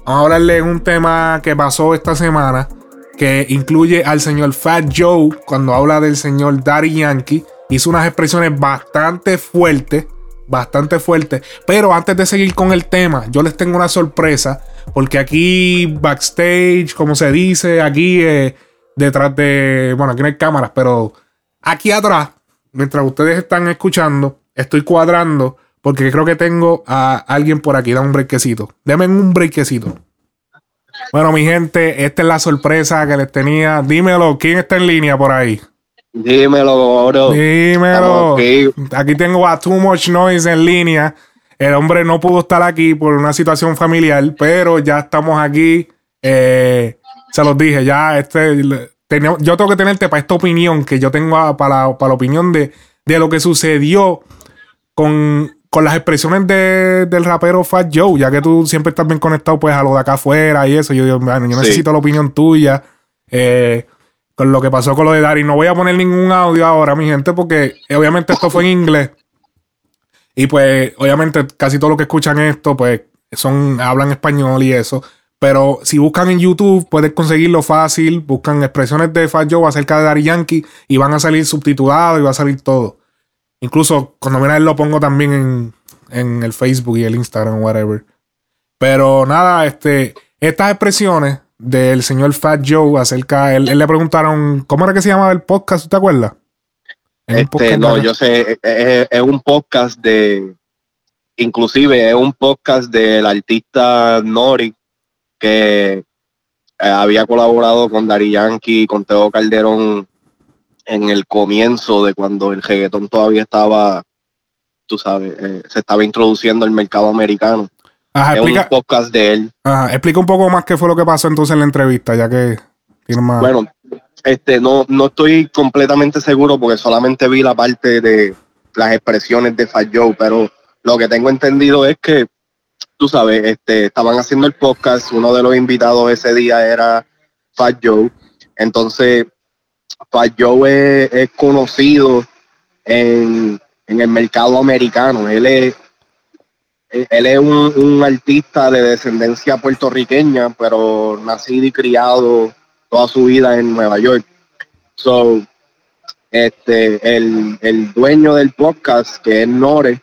Vamos a hablarle de un tema que pasó esta semana. Que incluye al señor Fat Joe. Cuando habla del señor Daddy Yankee. Hizo unas expresiones bastante fuertes. Bastante fuertes. Pero antes de seguir con el tema, yo les tengo una sorpresa. Porque aquí, backstage, como se dice, aquí eh, detrás de. Bueno, aquí no hay cámaras, pero aquí atrás, mientras ustedes están escuchando, estoy cuadrando. Porque creo que tengo a alguien por aquí. Da un brequecito. Deme un brequecito. Bueno, mi gente, esta es la sorpresa que les tenía. Dímelo, ¿quién está en línea por ahí? Dímelo, bro. Dímelo. Aquí. Aquí tengo a Too Much Noise en línea. El hombre no pudo estar aquí por una situación familiar, pero ya estamos aquí. Eh, se los dije, ya este. yo tengo que tenerte para esta opinión que yo tengo para, la, para la opinión de, de lo que sucedió con, con las expresiones de- del rapero Fat Joe, ya que tú siempre estás bien conectado pues a lo de acá afuera y eso. Yo yo Sí. necesito la opinión tuya. eh, con lo que pasó con lo de Dari. No voy a poner ningún audio ahora, mi gente, porque eh, obviamente esto fue en inglés. Y pues, obviamente, casi todo lo que escuchan esto, pues, son, hablan español y eso. Pero si buscan en YouTube, pueden conseguirlo fácil. Buscan expresiones de Fat Joe acerca de Daddy Yankee y van a salir subtitulados y va a salir todo. Incluso cuando mira él lo pongo también en, en el Facebook y el Instagram, whatever. Pero nada, este, estas expresiones del señor Fat Joe acerca, él, él le preguntaron, ¿cómo era que se llamaba el podcast? ¿Tú te acuerdas? Este, no, yo sé, es, es- es un podcast de, inclusive es un podcast del artista Nori que eh, había colaborado con Dari Yankee con Teo Calderón en el comienzo de cuando el reggaetón todavía estaba, tú sabes, eh, se estaba introduciendo el mercado americano. Ajá, es explica, un podcast de él. ajá, explica un poco más qué fue lo que pasó entonces en la entrevista, ya que tiene más. Bueno, este, no, no estoy completamente seguro porque solamente vi la parte de las expresiones de Fat Joe, pero lo que tengo entendido es que, tú sabes, este, estaban haciendo el podcast, uno de los invitados ese día era Fat Joe, entonces Fat Joe es, es conocido en, en el mercado americano. Él es, él es un, un artista de descendencia puertorriqueña, pero nacido y criado toda su vida en Nueva York. So, este, el, el dueño del podcast, que es Nore,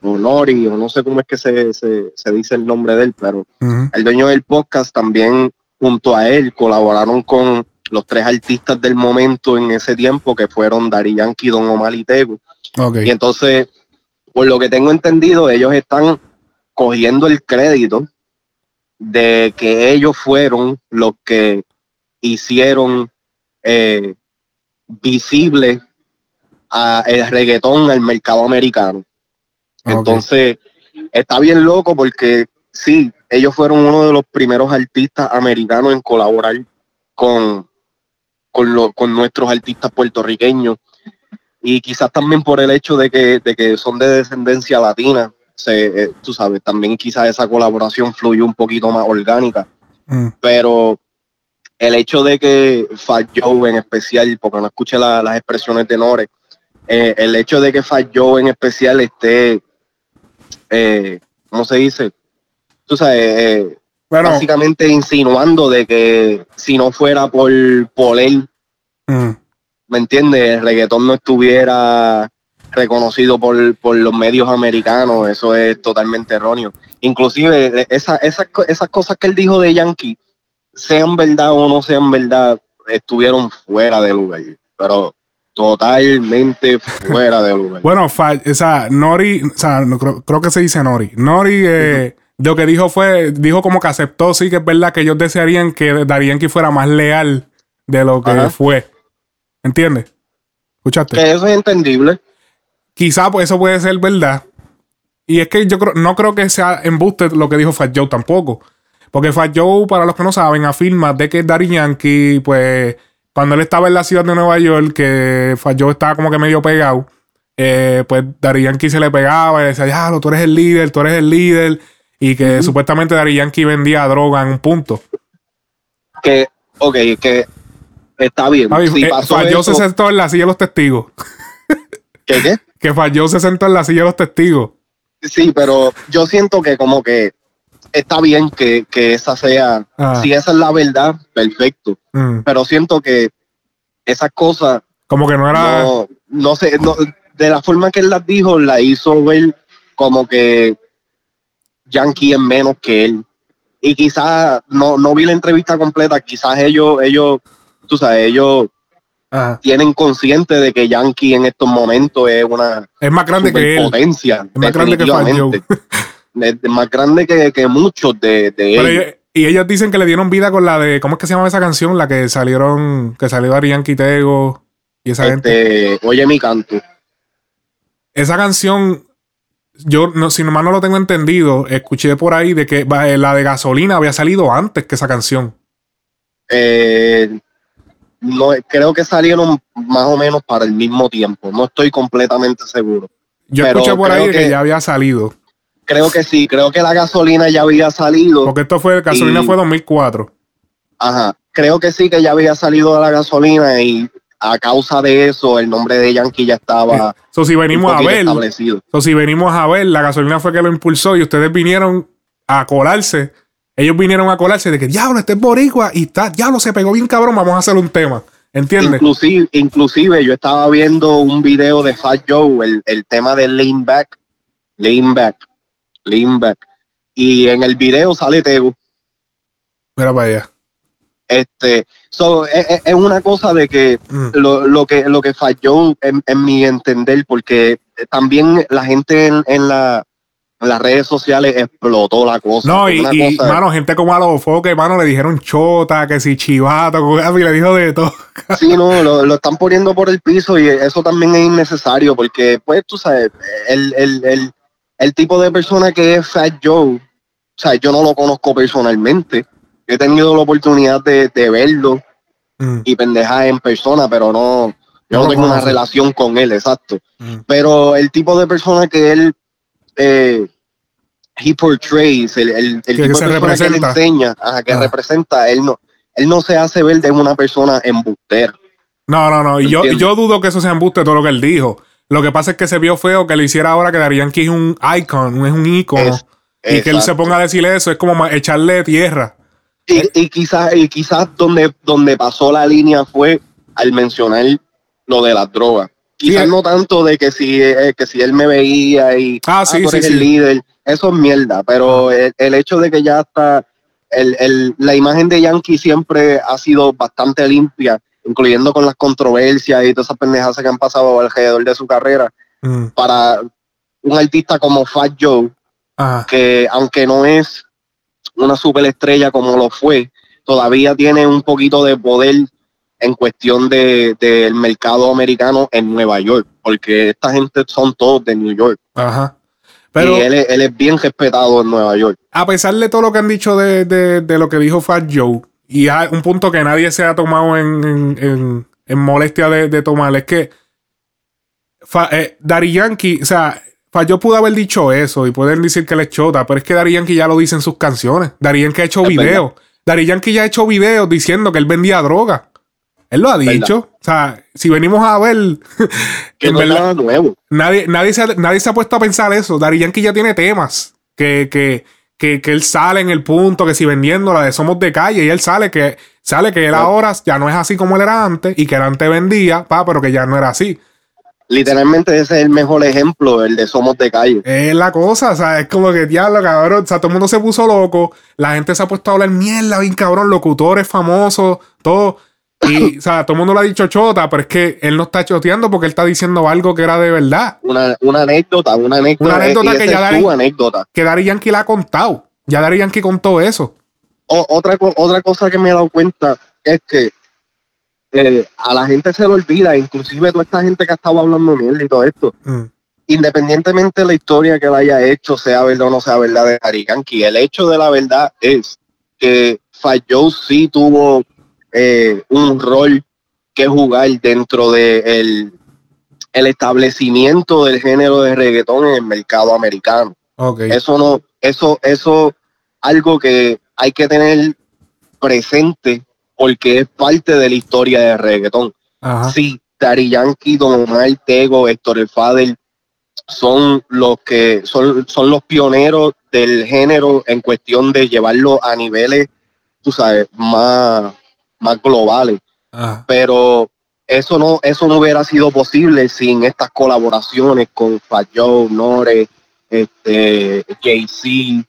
o Nori, o no sé cómo es que se, se, se dice el nombre de él, pero el dueño del podcast también junto a él colaboraron con los tres artistas del momento en ese tiempo, que fueron Dari Yankee, Don Omar y Tego. Y entonces, por lo que tengo entendido, ellos están cogiendo el crédito de que ellos fueron los que hicieron eh, visible a el reggaetón al mercado americano. Entonces, está bien loco porque sí, ellos fueron uno de los primeros artistas americanos en colaborar con, con, lo- con nuestros artistas puertorriqueños. Y quizás también por el hecho de que, de que son de descendencia latina, se, eh, tú sabes, también quizás esa colaboración fluyó un poquito más orgánica. Mm. Pero el hecho de que Fat Joe en especial, porque no escuché la- las expresiones de Nore, eh, el hecho de que Fat Joe en especial esté, eh, ¿cómo se dice? Tú sabes, básicamente insinuando de que si no fuera por, por él, Mm. ¿me entiendes? El reggaetón no estuviera reconocido por, por los medios americanos, eso es totalmente erróneo. Inclusive esa, esas, esas cosas que él dijo de Yankee, sean verdad o no sean verdad, estuvieron fuera de lugar, pero totalmente fuera de lugar. Bueno, o sea, Nori, o sea, no, creo, creo que se dice Nori. Nori, eh, lo que dijo fue, dijo como que aceptó, sí, que es verdad que ellos desearían que Dari Yankee fuera más leal de lo que Ajá. fue. ¿Entiendes? ¿Escuchaste? Que eso es entendible. Quizá pues, eso puede ser verdad. Y es que yo creo, no creo que sea embuste lo que dijo Fat Joe tampoco. Porque Fat Joe, para los que no saben, afirma de que Daddy Yankee, pues, cuando él estaba en la ciudad de Nueva York, que Fat Joe estaba como que medio pegado, eh, pues Daddy Yankee se le pegaba y decía, diablo, tú eres el líder, tú eres el líder. Y que supuestamente Daddy Yankee vendía droga en un punto. Que, ok, que está bien. Si eh, pasó eso- se sentó en la silla de los testigos. ¿Qué, qué? Que Joe se sentó en la silla de los testigos. Sí, pero yo siento que como que está bien que, que esa sea, Ah. si esa es la verdad, perfecto. Mm. Pero siento que esas cosas Como que no era. no, no sé, no, de la forma que él las dijo, la hizo ver como que Yankee es menos que él. Y quizás, no, no vi la entrevista completa, quizás ellos, ellos, tú sabes, ellos tienen consciente de que Yankee en estos momentos es una Es más grande que él. potencia. Es más grande que Joe. Es más grande que, que muchos de, de Pero ellos. y ellos dicen que le dieron vida con la de. ¿Cómo es que se llama esa canción? La que salieron. Que salió Dari Yankee Tego y esa gente. Este, oye mi canto. Esa canción. Yo, no, si nomás no lo tengo entendido, escuché por ahí de que eh, la de gasolina había salido antes que esa canción. Eh, no, creo que salieron más o menos para el mismo tiempo. No estoy completamente seguro. Yo Pero escuché por ahí que, que- ya había salido. Creo que sí, creo que la gasolina ya había salido. Porque esto fue. Gasolina Y- fue 2004. Ajá, creo que sí que ya había salido de la gasolina y a causa de eso el nombre de Yankee ya estaba So, si venimos a ver. establecido. So, si venimos a ver, la gasolina fue que lo impulsó y ustedes vinieron a colarse. Ellos vinieron a colarse de que diablo, este es boricua y está, diablo, se pegó bien cabrón, vamos a hacer un tema. ¿Entiendes? Inclusive, inclusive yo estaba viendo un video de Fat Joe, el, el tema de Lean Back, Lean Back, Lean Back. Y en el video sale Tego. Mira para allá. Este, so, es, es- es una cosa de que Mm. lo, lo que lo que falló en, en mi entender, porque también la gente en, en la, en las redes sociales explotó la cosa. No, y, y, cosa- mano, gente como a los foques, mano, le dijeron chota, que si chivato, y le dijo de todo. Sí, no, lo, lo están poniendo por el piso y eso también es innecesario porque, pues, tú sabes, el, el, el, el tipo de persona que es Fat Joe, o sea, yo no lo conozco personalmente. He tenido la oportunidad de, de verlo y pendejar en persona, pero no, yo No tengo una relación con él, exacto. Pero el tipo de persona que él, eh, he portrays, el, el, el Que tipo de persona que él enseña, ajá, que Ah. representa, él no, él no se hace ver de una persona embustera. No, no, no. Yo, yo dudo que eso sea embuste todo lo que él dijo. Lo que pasa es que se vio feo que le hiciera ahora que Daddy Yankee es un icon, es un icono. Es- y que él se ponga a decir eso es como echarle tierra. Y, y quizás y quizás donde, donde pasó la línea fue al mencionar lo de las drogas. Quizás Sí. no tanto de que si, eh, que si él me veía y Ah, sí, tú sí, eres sí. el líder, eso es mierda, pero el, el hecho de que ya está, el, el- la imagen de Yankee siempre ha sido bastante limpia, incluyendo con las controversias y todas esas pendejas que han pasado alrededor de su carrera, Mm. para un artista como Fat Joe, Ajá. que aunque no es una superestrella como lo fue, todavía tiene un poquito de poder en cuestión de- del mercado americano en Nueva York, porque esta gente son todos de New York. Ajá. Pero y él, es- él es bien respetado en Nueva York. a pesar de todo lo que han dicho de, de- de lo que dijo Fat Joe, y hay un punto que nadie se ha tomado en, en- en- en molestia de, de tomar, es que Fa- eh, Daddy Yankee, o sea, Joe pudo haber dicho eso y pueden decir que le es chota, pero es que Daddy Yankee ya lo dice en sus canciones. Daddy Yankee ha hecho Es videos. Daddy Yankee ya ha hecho videos diciendo que él vendía droga. Él lo ha Verdad. dicho. O sea, si venimos a ver, Que en no verdad- nuevo. Nadie, nadie, se, ha- nadie se ha puesto a pensar eso. Daddy Yankee ya tiene temas. Que, que, que, que él sale en el punto, que si vendiendo la de Somos de Calle, y él sale que sale que él ahora ya no es así como él era antes, y que él antes vendía, pa, pero que ya no era así. Literalmente ese es el mejor ejemplo, el de Somos de Calle. Es la cosa, o sea, es como que diablo, cabrón. O sea, todo el mundo se puso loco, la gente se ha puesto a hablar mierda, bien cabrón, locutores famosos, todo. Y, o sea, todo el mundo le ha dicho chota, pero es que él no está choteando porque él está diciendo algo que era de verdad. Una, una anécdota, una anécdota, Una anécdota que ya su anécdota. Que Daddy Yankee la ha contado. Ya Daddy Yankee contó eso. O- otra, otra cosa que me he dado cuenta es que eh, a la gente se le olvida, inclusive toda esta gente que ha estado hablando mierda y todo esto, Mm. independientemente de la historia que él haya hecho, sea verdad o no sea verdad de Yankee, el hecho de la verdad es que Fat Joe sí tuvo eh, un rol que jugar dentro de el, el establecimiento del género de reggaetón en el mercado americano. Ok. Eso no, eso, eso, algo que hay que tener presente porque es parte de la historia de reggaetón. Ajá. Sí, Daddy Yankee, Don Omar, Tego, Héctor el Fader son los que son, son los pioneros del género en cuestión de llevarlo a niveles, tú sabes, más, más globales. Ajá. Pero eso no, eso no hubiera sido posible sin estas colaboraciones con Fat Joe, Nore, este, Jay-Z,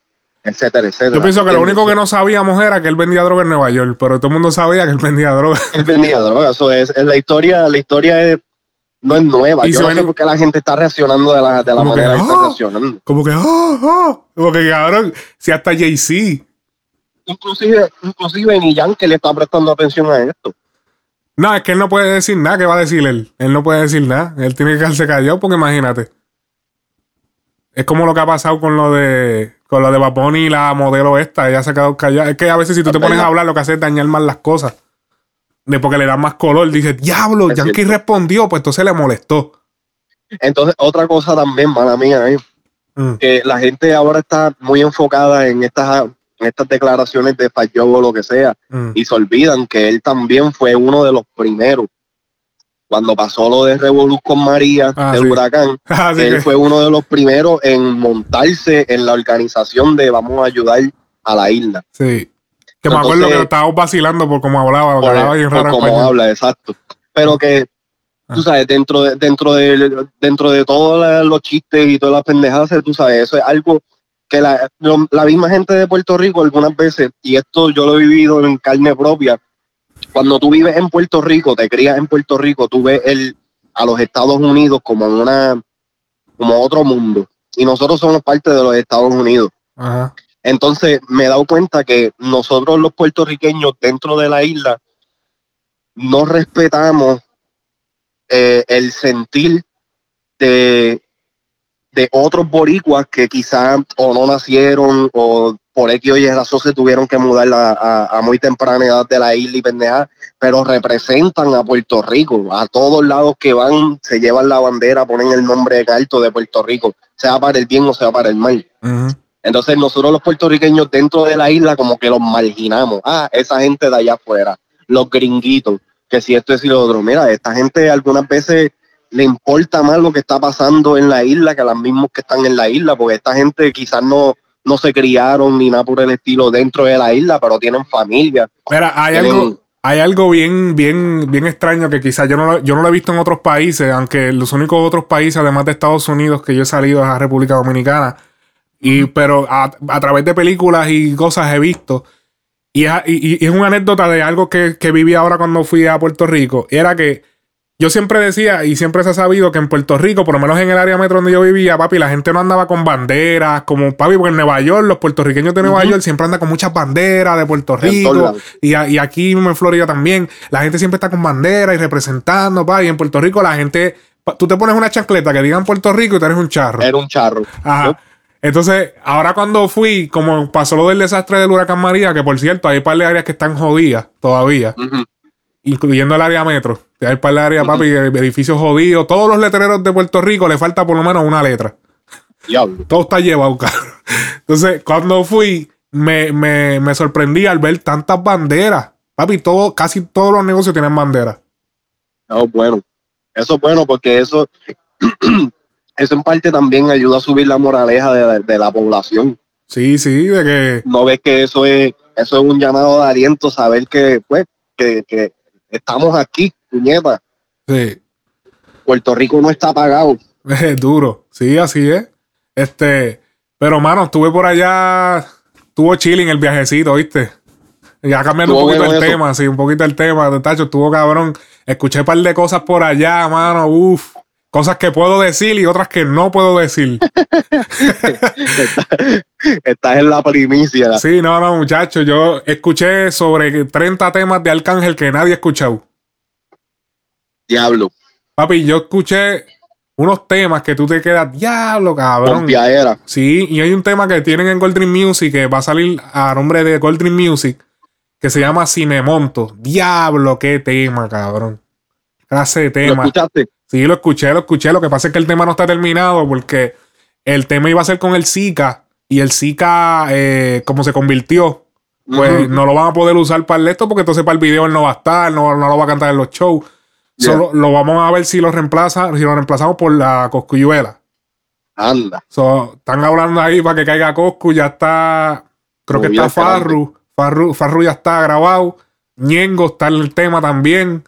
etcétera, etcétera. Yo pienso que lo único que no sabíamos era que él vendía droga en Nueva York, pero todo el mundo sabía que él vendía droga. Él vendía droga, eso es, es la historia, la historia es, no es nueva. Y Yo no ven- sé por qué la gente está reaccionando de la, de la que, manera que está ¡ah! reaccionando. Como que, oh, oh. Como que cabrón, si hasta Jay-Z. Inclusive, inclusive ni Yankee le está prestando atención a esto. No, es que él no puede decir nada. ¿Qué va a decir él? Él no puede decir nada. Él tiene que quedarse callado porque imagínate. Es como lo que ha pasado con lo de con lo de Bad Bunny y la modelo esta. Ella se ha quedado callada. Es que a veces si tú te Es pones a hablar, lo que hace es dañar más las cosas. De porque le dan más color. Dice, diablo, Es Yankee cierto. respondió, pues entonces le molestó. Entonces, otra cosa también, mala mía, es Mm. que la gente ahora está muy enfocada en estas, en estas declaraciones de Fat Joe o lo que sea, Mm. y se olvidan que él también fue uno de los primeros. Cuando pasó lo de Revolú con María, Ah, sí. huracán, Ah, sí él que- fue uno de los primeros en montarse en la organización de vamos a ayudar a la isla. Sí. Que me acuerdo que estábamos vacilando por cómo hablaba. por, hablaba bien por cómo habla, exacto. Pero que, Ah. tú sabes, dentro de, dentro de, dentro de todos los chistes y todas las pendejadas, tú sabes, eso es algo que la, la misma gente de Puerto Rico algunas veces, y esto yo lo he vivido en carne propia, cuando tú vives en Puerto Rico, te crías en Puerto Rico, tú ves el, a los Estados Unidos como una como otro mundo. Y nosotros somos parte de los Estados Unidos. Ajá. Entonces me he dado cuenta que nosotros los puertorriqueños dentro de la isla no respetamos eh, el sentir de, de otros boricuas que quizás o no nacieron o por X o Y razón se tuvieron que mudar a, a- a muy temprana edad de la isla y pendeja, pero representan a Puerto Rico. A todos lados que van, se llevan la bandera, ponen el nombre en alto de Puerto Rico, sea para el bien o sea para el mal. Entonces nosotros los puertorriqueños dentro de la isla como que los marginamos. Ah, esa gente de allá afuera, los gringuitos, que si esto es y lo otro. Mira, esta gente algunas veces le importa más lo que está pasando en la isla que a los mismos que están en la isla, porque esta gente quizás no, no se criaron ni nada por el estilo dentro de la isla, pero tienen familia. Mira, hay Tienen- algo, hay algo bien, bien, bien extraño que quizás yo no, lo- yo no lo he visto en otros países, aunque los únicos otros países, además de Estados Unidos, que yo he salido es a República Dominicana. Y, pero a, a través de películas y cosas he visto. Y es, y- y es una anécdota de algo que, que viví ahora cuando fui a Puerto Rico. Era que yo siempre decía, y siempre se ha sabido, que en Puerto Rico, por lo menos en el área metro donde yo vivía, papi, la gente no andaba con banderas, como papi, porque en Nueva York, los puertorriqueños de Nueva York siempre andan con muchas banderas de Puerto Rico. Y, a- y aquí en Florida también, la gente siempre está con bandera y representando, pa. Y en Puerto Rico la gente, tú te pones una chancleta que digan Puerto Rico y tú eres un charro. Era un charro. Ajá. Entonces, ahora cuando fui, como pasó lo del desastre del huracán María, que por cierto, hay un par de áreas que están jodidas todavía, incluyendo el área metro. Hay un par de áreas, papi, edificios jodidos. Todos los letreros de Puerto Rico le falta por lo menos una letra. Diablo. Todo está llevado, cabrón. Entonces, cuando fui, me, me, me sorprendí al ver tantas banderas. Papi, todo, casi todos los negocios tienen banderas. Eso es bueno. Eso es bueno porque eso, eso en parte también ayuda a subir la moraleja de, de la población. Sí, sí, de que. No ves que eso es, eso es un llamado de aliento, saber que, pues, que, que estamos aquí, puñeta. Sí. Puerto Rico no está apagado. Es duro. Sí, así es. Este. Pero, mano, estuve por allá. Estuvo chilling el viajecito, ¿viste? Ya cambiando un poquito el eso. tema, sí, un poquito el tema. Tacho, estuvo cabrón. Escuché un par de cosas por allá, mano. Uf. Cosas que puedo decir y otras que no puedo decir. Estás en la primicia. Sí, no, no, muchacho. Yo escuché sobre 30 temas de Arcángel que nadie ha escuchado. Diablo. Papi, yo escuché unos temas que tú te quedas, diablo, cabrón. Pompiadera. Sí, y hay un tema que tienen en Gold Dream Music que va a salir a nombre de Gold Dream Music que se llama Cinemonto. Diablo, qué tema, cabrón. Clase de ¿Lo tema. escuchaste? Sí, lo escuché, lo escuché. Lo que pasa es que el tema no está terminado porque el tema iba a ser con el Zika y el Zika, eh, como se convirtió, pues no lo van a poder usar para el esto porque entonces para el video él no va a estar, no, no lo va a cantar en los shows. Yeah. Solo lo vamos a ver si lo reemplaza, si lo reemplazamos por la Coscuyuela. Anda. So, están hablando ahí para que caiga Coscu, ya está. Creo que está. Farru. Farru. Farru ya está grabado. Ñengo está en el tema también.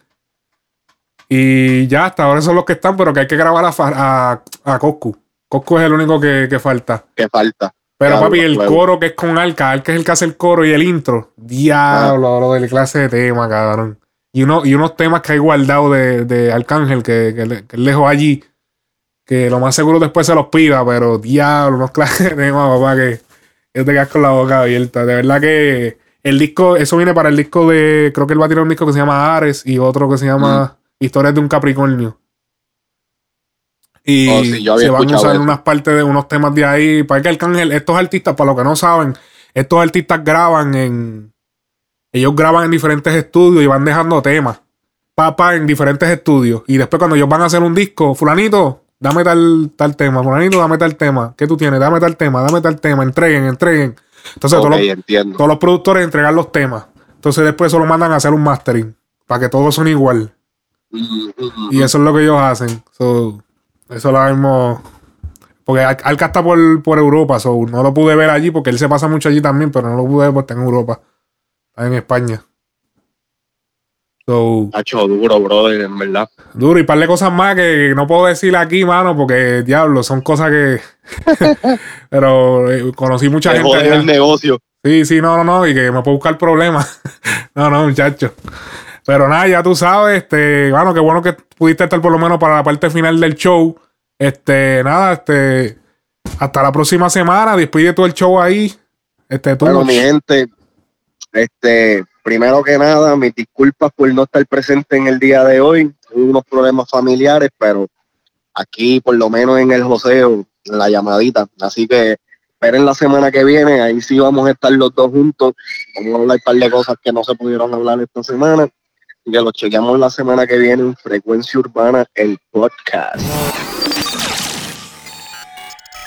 Y ya hasta ahora son los que están, pero que hay que grabar a, a, a Coscu. Coscu es el único que, que falta. Que falta. Pero Claro, papi, el coro que es con Alca, Alca es el que hace el coro y el intro. Diablo, lo del clase de tema, cabrón. Y, uno, y unos temas que hay guardado de, de Arcángel que, que, que dejó allí. Que lo más seguro después se los pida, pero diablo, unos clases de temas, papá, que, que te quedas con la boca abierta. De verdad que el disco, eso viene para el disco de, creo que él va a tirar un disco que se llama Ares y otro que se llama Historias de un Capricornio. Y Oh, sí, se van a usar eso. unas partes de unos temas de ahí. Para que Arcángel, estos artistas, para los que no saben, estos artistas graban en. Ellos graban en diferentes estudios y van dejando temas. Papá en diferentes estudios. Y después, cuando ellos van a hacer un disco, Fulanito, dame tal, tal tema. Fulanito, dame tal tema. ¿Qué tú tienes? Dame tal tema, dame tal tema. Entreguen, entreguen. Entonces, todos, los, todos los productores entregan los temas. Entonces, después se lo mandan a hacer un mastering. Para que todos son igual. Y eso es lo que ellos hacen. So, eso lo mismo. Porque Al- Alca está por, por Europa, so, no lo pude ver allí porque él se pasa mucho allí también, pero no lo pude ver porque está en Europa. Está en España. So, Hacho duro, brother, en verdad. duro y par de cosas más que no puedo decir aquí, mano, porque diablo, son cosas que. pero eh, conocí mucha Te gente. allá. el negocio. Sí, sí, no, no, no, y que me puedo buscar problemas. no, no, muchacho. Pero nada, ya tú sabes, este, bueno, qué bueno que pudiste estar por lo menos para la parte final del show. Este, nada, este, hasta la próxima semana, despide todo el show ahí. Este, tú. Bueno, mi gente, este, primero que nada, mis disculpas por no estar presente en el día de hoy. Tuve unos problemas familiares, pero aquí, por lo menos en el joseo, la llamadita. Así que esperen la semana que viene, ahí sí vamos a estar los dos juntos. Vamos a hablar un par de cosas que no se pudieron hablar esta semana. Y que lo chequeamos la semana que viene en Frecuencia Urbana, el podcast.